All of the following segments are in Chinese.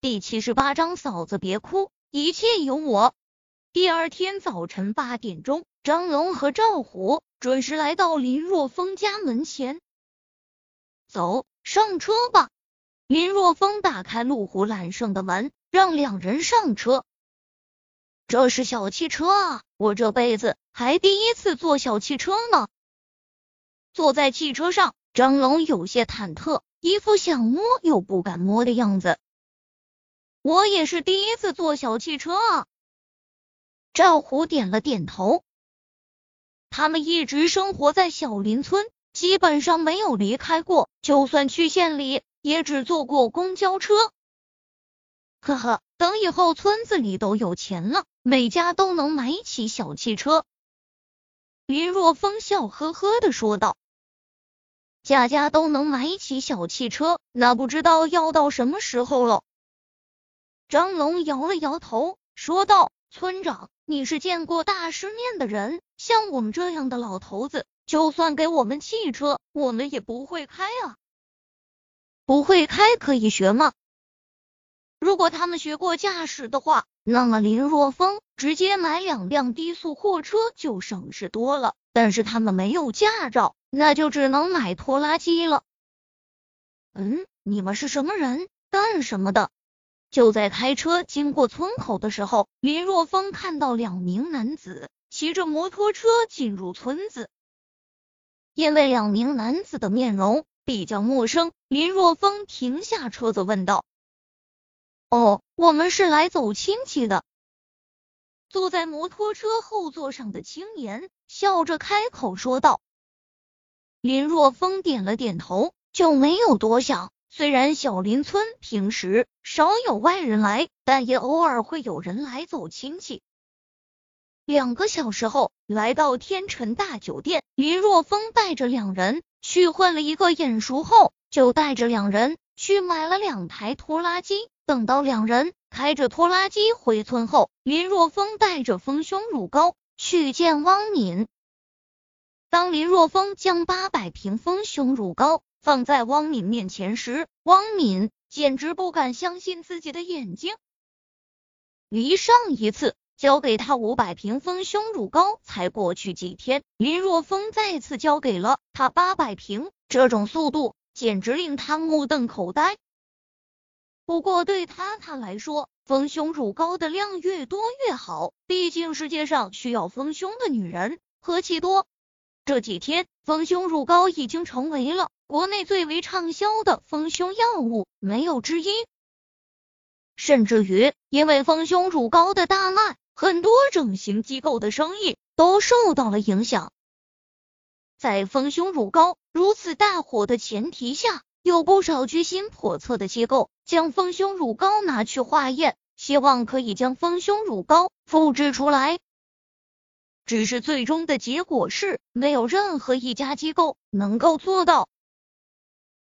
第七十八章，嫂子别哭，一切有我。第二天早晨八点钟，张龙和赵虎准时来到林若风家门前。走上车吧。林若风打开路虎揽胜的门，让两人上车。这是小汽车啊，我这辈子还第一次坐小汽车呢。坐在汽车上，张龙有些忐忑，一副想摸又不敢摸的样子。我也是第一次坐小汽车啊。赵虎点了点头。他们一直生活在小林村，基本上没有离开过，就算去县里，也只坐过公交车。呵呵，等以后村子里都有钱了，每家都能买起小汽车。林若风笑呵呵的说道。家家都能买起小汽车，那不知道要到什么时候了。张龙摇了摇头，说道：“村长，你是见过大世面的人，像我们这样的老头子，就算给我们汽车，我们也不会开啊。不会开可以学吗？如果他们学过驾驶的话，那么林若风直接买两辆低速货车就省事多了。但是他们没有驾照。”那就只能买拖拉机了。嗯，你们是什么人？干什么的？就在开车经过村口的时候，林若风看到两名男子骑着摩托车进入村子。因为两名男子的面容比较陌生，林若风停下车子问道：“哦，我们是来走亲戚的。”坐在摩托车后座上的青年笑着开口说道。林若风点了点头，就没有多想。虽然小林村平时少有外人来，但也偶尔会有人来走亲戚。两个小时后，来到天辰大酒店，林若风带着两人去混了一个眼熟后，就带着两人去买了两台拖拉机。等到两人开着拖拉机回村后，林若风带着丰胸乳膏去见汪敏。当林若风将八百瓶丰胸乳膏放在汪敏面前时，汪敏简直不敢相信自己的眼睛。离上一次交给他五百瓶丰胸乳膏才过去几天，林若风再次交给了他八百瓶，这种速度简直令他目瞪口呆。不过对他他来说，丰胸乳膏的量越多越好，毕竟世界上需要丰胸的女人何其多。这几天，丰胸乳膏已经成为了国内最为畅销的丰胸药物，没有之一。甚至于，因为丰胸乳膏的大卖，很多整形机构的生意都受到了影响。在丰胸乳膏如此大火的前提下，有不少居心叵测的机构将丰胸乳膏拿去化验，希望可以将丰胸乳膏复制出来。只是最终的结果是，没有任何一家机构能够做到。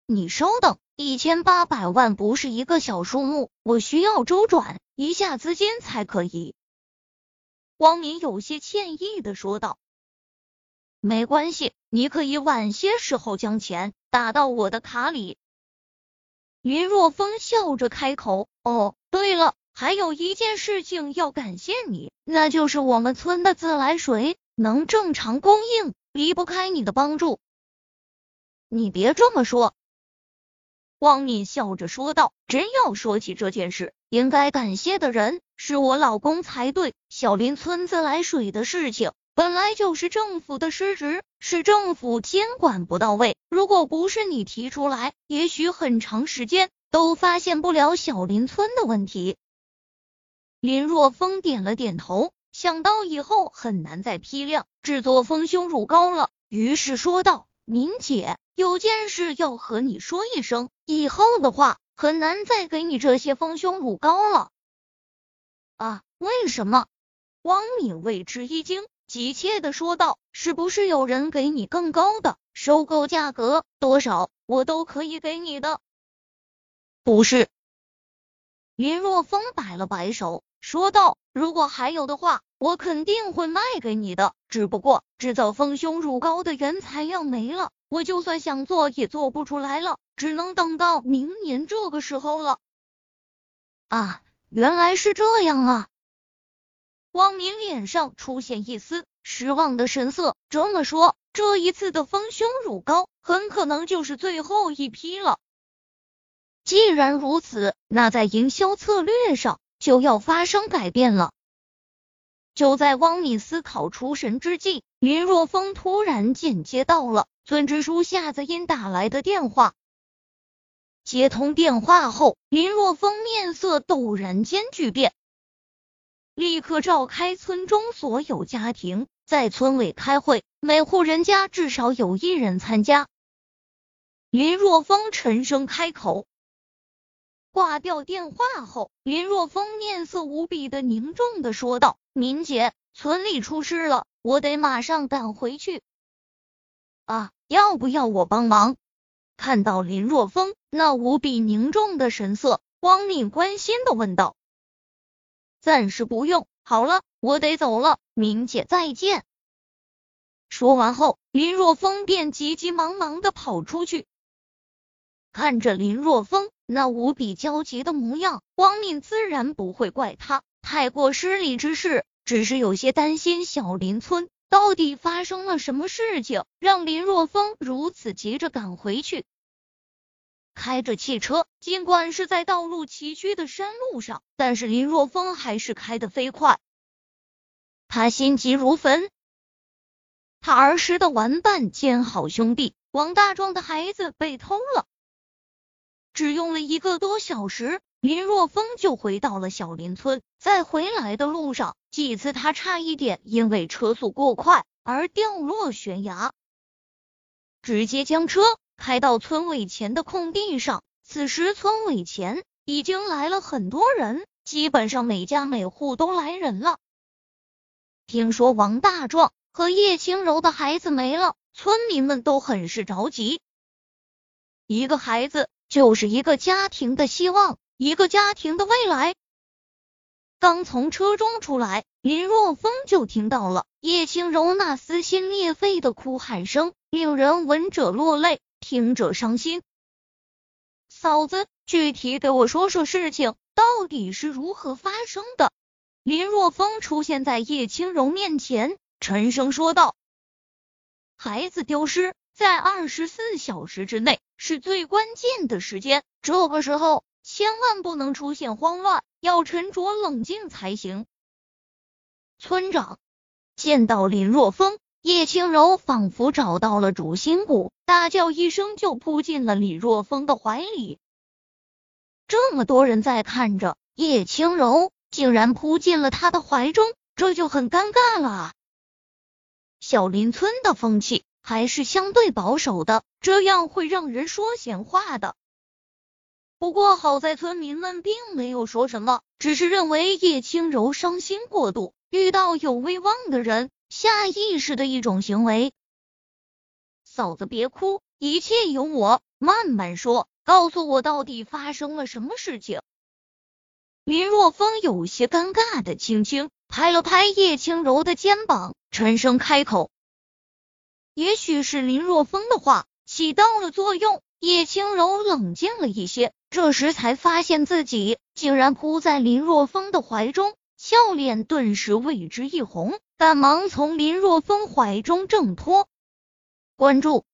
你稍等，一千八百万不是一个小数目，我需要周转一下资金才可以。汪敏有些歉意的说道：“没关系，你可以晚些时候将钱打到我的卡里。”林若风笑着开口：“哦，对了。”还有一件事情要感谢你，那就是我们村的自来水能正常供应，离不开你的帮助。你别这么说，汪敏笑着说道。真要说起这件事，应该感谢的人是我老公才对。小林村自来水的事情本来就是政府的失职，是政府监管不到位。如果不是你提出来，也许很长时间都发现不了小林村的问题。林若风点了点头，想到以后很难再批量制作丰胸乳膏了，于是说道：“敏姐，有件事要和你说一声，以后的话很难再给你这些丰胸乳膏了。”啊？为什么？汪敏为之一惊，急切的说道：“是不是有人给你更高的收购价格？多少我都可以给你的。”不是。林若风摆了摆手。说道：“如果还有的话，我肯定会卖给你的。只不过制造丰胸乳膏的原材料没了，我就算想做也做不出来了，只能等到明年这个时候了。”啊，原来是这样啊！汪明脸上出现一丝失望的神色。这么说，这一次的丰胸乳膏很可能就是最后一批了。既然如此，那在营销策略上就要发生改变了。就在汪敏思考出神之际，林若风突然间接到了村支书夏子音打来的电话。接通电话后，林若风面色陡然间巨变。立刻召开村中所有家庭在村委开会，每户人家至少有一人参加。林若风沉声开口。挂掉电话后，林若风面色无比的凝重的说道：“敏姐，村里出事了，我得马上赶回去。啊，要不要我帮忙？”看到林若风那无比凝重的神色，汪敏关心的问道。暂时不用，好了，我得走了，明姐再见。说完后，林若风便急急忙忙的跑出去。看着林若风那无比焦急的模样，汪敏自然不会怪他太过失礼之事，只是有些担心小林村到底发生了什么事情，让林若风如此急着赶回去。开着汽车，尽管是在道路崎岖的山路上，但是林若风还是开得飞快。他心急如焚，他儿时的玩伴兼好兄弟王大壮的孩子被偷了。只用了一个多小时，林若风就回到了小林村。在回来的路上，几次他差一点因为车速过快而掉落悬崖，直接将车。开到村委前的空地上，此时村委前已经来了很多人，基本上每家每户都来人了。听说王大壮和叶轻柔的孩子没了，村民们都很是着急。一个孩子就是一个家庭的希望，一个家庭的未来。刚从车中出来，林若风就听到了叶轻柔那撕心裂肺的哭喊声，令人闻者落泪。听者伤心，嫂子，具体给我说说事情到底是如何发生的？林若风出现在叶轻柔面前，沉声说道：“孩子丢失在二十四小时之内是最关键的时间，这个时候千万不能出现慌乱，要沉着冷静才行。”村长见到林若风。叶轻柔仿佛找到了主心骨，大叫一声就扑进了李若风的怀里。这么多人在看着，叶轻柔竟然扑进了他的怀中，这就很尴尬了。小林村的风气还是相对保守的，这样会让人说闲话的。不过好在村民们并没有说什么，只是认为叶轻柔伤心过度，遇到有威望的人。下意识的一种行为，嫂子别哭，一切有我慢慢说，告诉我到底发生了什么事情。林若风有些尴尬的轻轻拍了拍叶轻柔的肩膀，沉声开口。也许是林若风的话起到了作用，叶轻柔冷静了一些，这时才发现自己竟然扑在林若风的怀中。笑脸顿时为之一红，赶忙从林若风怀中挣脱。关注